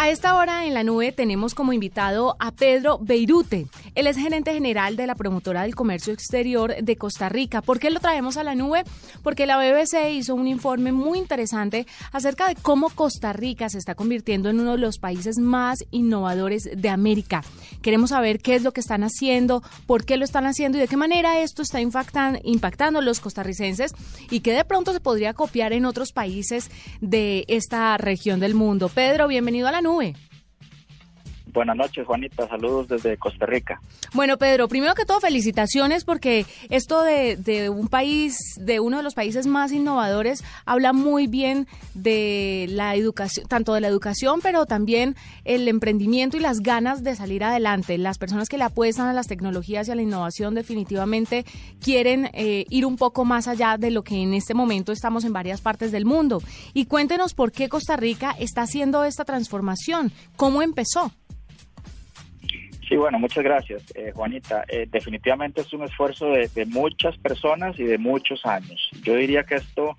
A esta hora en la nube tenemos como invitado a Pedro Beirute. Él es gerente general de la promotora del comercio exterior de Costa Rica. ¿Por qué lo traemos a la nube? Porque la BBC hizo un informe muy interesante acerca de cómo Costa Rica se está convirtiendo en uno de los países más innovadores de América. Queremos saber qué es lo que están haciendo, por qué lo están haciendo y de qué manera esto está impactando a los costarricenses y que de pronto se podría copiar en otros países de esta región del mundo. Pedro, bienvenido a la nube. Noé. Buenas noches, Juanita. Saludos desde Costa Rica. Bueno, Pedro, primero que todo, felicitaciones porque esto de, un país, de uno de los países más innovadores, habla muy bien de la educación, tanto de la educación, pero también el emprendimiento y las ganas de salir adelante. Las personas que le apuestan a las tecnologías y a la innovación definitivamente quieren eh, ir un poco más allá de lo que en este momento estamos en varias partes del mundo. Y cuéntenos por qué Costa Rica está haciendo esta transformación, cómo empezó. Sí, bueno, muchas gracias, eh, Juanita. Eh, definitivamente es un esfuerzo de, muchas personas y de muchos años. Yo diría que esto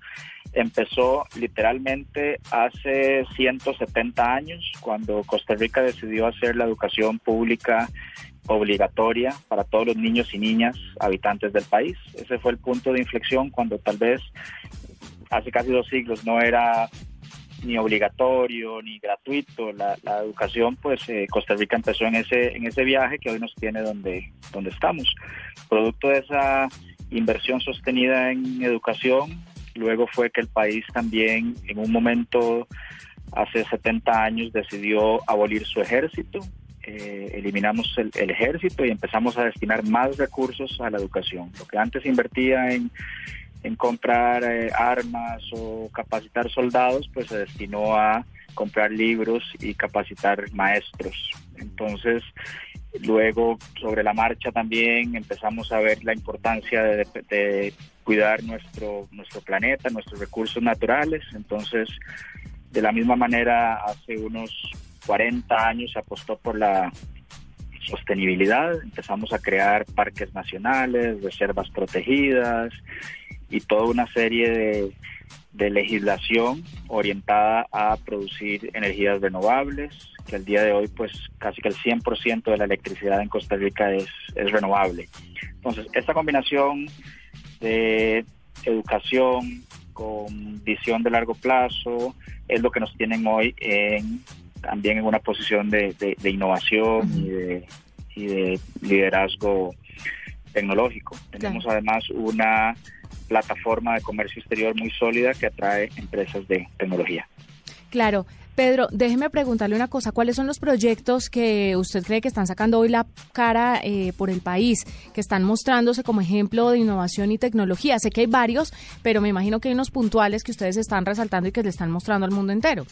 empezó literalmente hace 170 años, cuando Costa Rica decidió hacer la educación pública obligatoria para todos los niños y niñas habitantes del país. Ese fue el punto de inflexión cuando tal vez hace casi dos siglos no era ni obligatorio ni gratuito. La, educación pues eh, Costa Rica empezó en ese en ese viaje que hoy nos tiene donde donde estamos. Producto de esa inversión sostenida en educación luego fue que el país también en un momento hace 70 años decidió abolir su ejército. Eh, eliminamos el, el, ejército y empezamos a destinar más recursos a la educación. Lo que antes invertía en, en comprar eh, armas o capacitar soldados, pues se destinó a comprar libros y capacitar maestros. Entonces, luego sobre la marcha también empezamos a ver la importancia de, cuidar nuestro, nuestro planeta, nuestros recursos naturales. Entonces, de la misma manera, hace unos 40 años se apostó por la sostenibilidad, empezamos a crear parques nacionales, reservas protegidas, y toda una serie de, legislación orientada a producir energías renovables, que al día de hoy pues casi que el 100% de la electricidad en Costa Rica es, es renovable. Entonces, esta combinación de educación con visión de largo plazo es lo que nos tienen hoy en, también en una posición de, innovación y de, y de liderazgo tecnológico. Tenemos además una plataforma de comercio exterior muy sólida que atrae empresas de tecnología. Claro. Pedro, déjeme preguntarle una cosa. ¿Cuáles son los proyectos que usted cree que están sacando hoy la cara eh, por el país, que están mostrándose como ejemplo de innovación y tecnología? Sé que hay varios, pero me imagino que hay unos puntuales que ustedes están resaltando y que le están mostrando al mundo entero.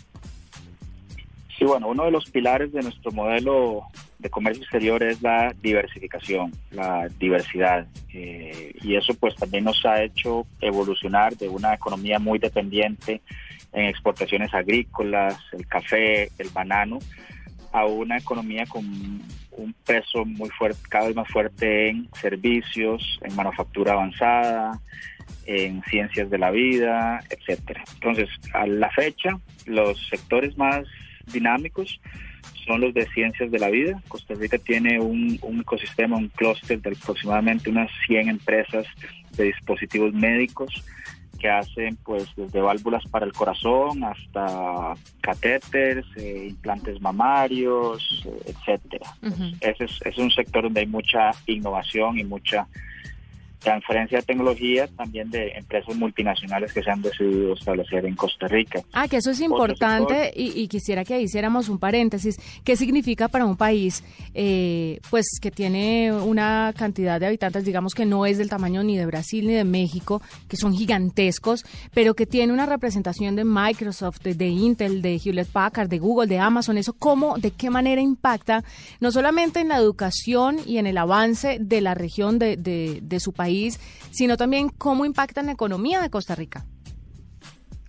Sí, bueno, uno de los pilares de nuestro modelo de comercio exterior es la diversificación, la diversidad. Eh, y eso pues también nos ha hecho evolucionar de una economía muy dependiente en exportaciones agrícolas, el café, el banano, a una economía con un peso muy fuerte, cada vez más fuerte en servicios, en manufactura avanzada, en ciencias de la vida, etcétera. Entonces, a la fecha, los sectores más dinámicos son los de ciencias de la vida. Costa Rica tiene un, ecosistema, un clúster de aproximadamente unas 100 empresas de dispositivos médicos que hacen pues desde válvulas para el corazón hasta catéteres, eh, implantes mamarios, eh, etcétera. Ese es, es, un sector donde hay mucha innovación y mucha transferencia de tecnología también de empresas multinacionales que se han decidido establecer en Costa Rica. Ah, que eso es importante y, quisiera que hiciéramos un paréntesis. ¿Qué significa para un país eh, pues que tiene una cantidad de habitantes, digamos que no es del tamaño ni de Brasil ni de México, que son gigantescos, pero que tiene una representación de Microsoft, de, Intel, de Hewlett Packard, de Google, de Amazon? ¿Eso cómo, de qué manera impacta no solamente en la educación y en el avance de la región de, de su país, sino también cómo impacta en la economía de Costa Rica.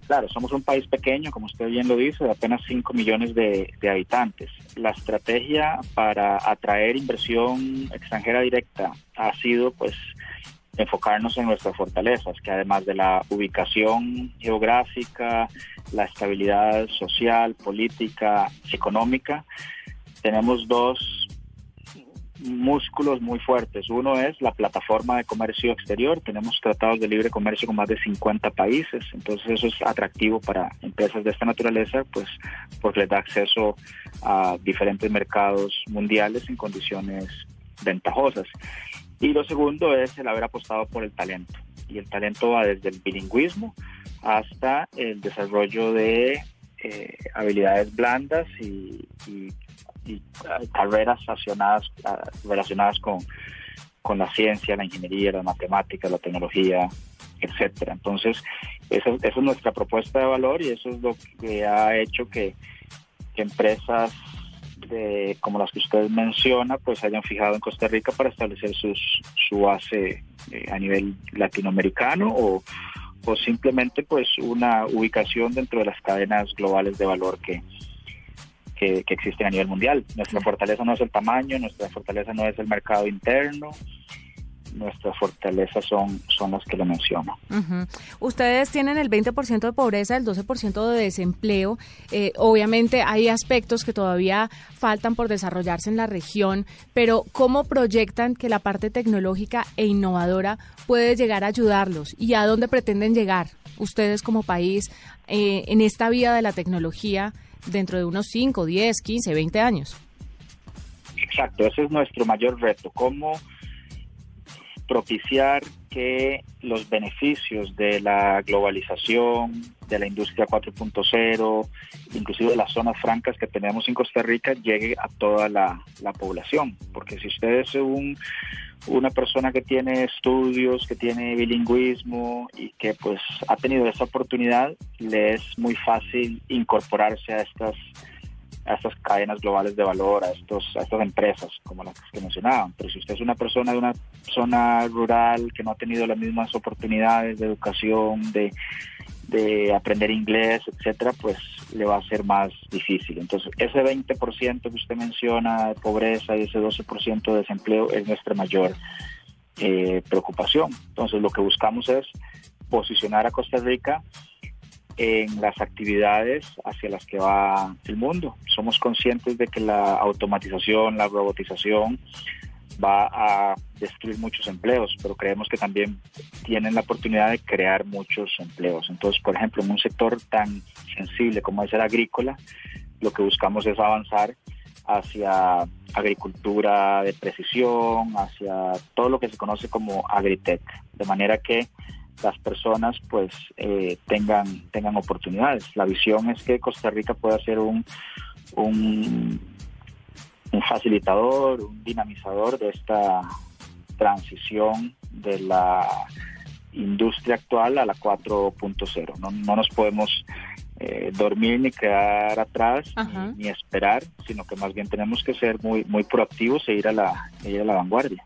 Claro, somos un país pequeño, como usted bien lo dice, de apenas 5 millones de, habitantes. La estrategia para atraer inversión extranjera directa ha sido, pues, enfocarnos en nuestras fortalezas, que además de la ubicación geográfica, la estabilidad social, política, económica, tenemos dos músculos muy fuertes. Uno es la plataforma de comercio exterior. Tenemos tratados de libre comercio con más de 50 países. Entonces eso es atractivo para empresas de esta naturaleza, pues porque les da acceso a diferentes mercados mundiales en condiciones ventajosas. Y lo segundo es el haber apostado por el talento. Y el talento va desde el bilingüismo hasta el desarrollo de eh, habilidades blandas y, y y carreras relacionadas, relacionadas con, con la ciencia, la ingeniería, la matemática, la tecnología, etcétera. Entonces, esa, es nuestra propuesta de valor y eso es lo que ha hecho que, empresas de, como las que usted menciona, pues hayan fijado en Costa Rica para establecer sus, su base eh, a nivel latinoamericano o, o simplemente pues una ubicación dentro de las cadenas globales de valor que, que, existen a nivel mundial. Nuestra fortaleza no es el tamaño, nuestra fortaleza no es el mercado interno, nuestras fortalezas son, son las que le menciono. Ustedes tienen el 20% de pobreza, el 12% de desempleo. Eh, obviamente hay aspectos que todavía faltan por desarrollarse en la región, pero ¿cómo proyectan que la parte tecnológica e innovadora puede llegar a ayudarlos? ¿Y a dónde pretenden llegar ustedes como país eh, en esta vía de la tecnología? dentro de unos 5, 10, 15, 20 años. Exacto, ese es nuestro mayor reto, cómo propiciar que los beneficios de la globalización, de la industria 4.0, inclusive de las zonas francas que tenemos en Costa Rica, llegue a toda la, la población. Porque si usted es un una persona que tiene estudios, que tiene bilingüismo y que pues ha tenido esa oportunidad, le es muy fácil incorporarse a estas a estas cadenas globales de valor, a estos a estas empresas como las que mencionaban. Pero si usted es una persona de una zona rural que no ha tenido las mismas oportunidades de educación, de de aprender inglés, etcétera, pues le va a ser más difícil. Entonces, ese 20% que usted menciona de pobreza y ese 12% de desempleo es nuestra mayor eh, preocupación. Entonces, lo que buscamos es posicionar a Costa Rica en las actividades hacia las que va el mundo. Somos conscientes de que la automatización, la robotización va a destruir muchos empleos, pero creemos que también tienen la oportunidad de crear muchos empleos. Entonces, por ejemplo, en un sector tan sensible como es el agrícola, lo que buscamos es avanzar hacia agricultura de precisión, hacia todo lo que se conoce como agritech, de manera que las personas pues eh, tengan tengan oportunidades. La visión es que Costa Rica pueda ser un, un un facilitador, un dinamizador de esta transición de la industria actual a la 4.0. No, no nos podemos eh, dormir ni quedar atrás ni, esperar, sino que más bien tenemos que ser muy muy proactivos e ir a la, e ir a la vanguardia.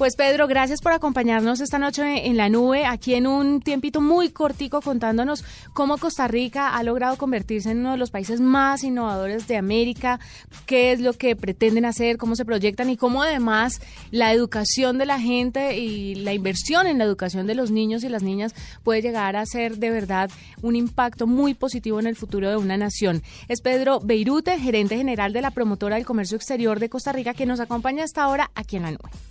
Pues Pedro, gracias por acompañarnos esta noche en la nube, aquí en un tiempito muy cortico contándonos cómo Costa Rica ha logrado convertirse en uno de los países más innovadores de América, qué es lo que pretenden hacer, cómo se proyectan y cómo además la educación de la gente y la inversión en la educación de los niños y las niñas puede llegar a ser de verdad un impacto muy positivo en el futuro de una nación. Es Pedro Beirute, gerente general de la promotora del comercio exterior de Costa Rica, que nos acompaña hasta ahora aquí en la nube.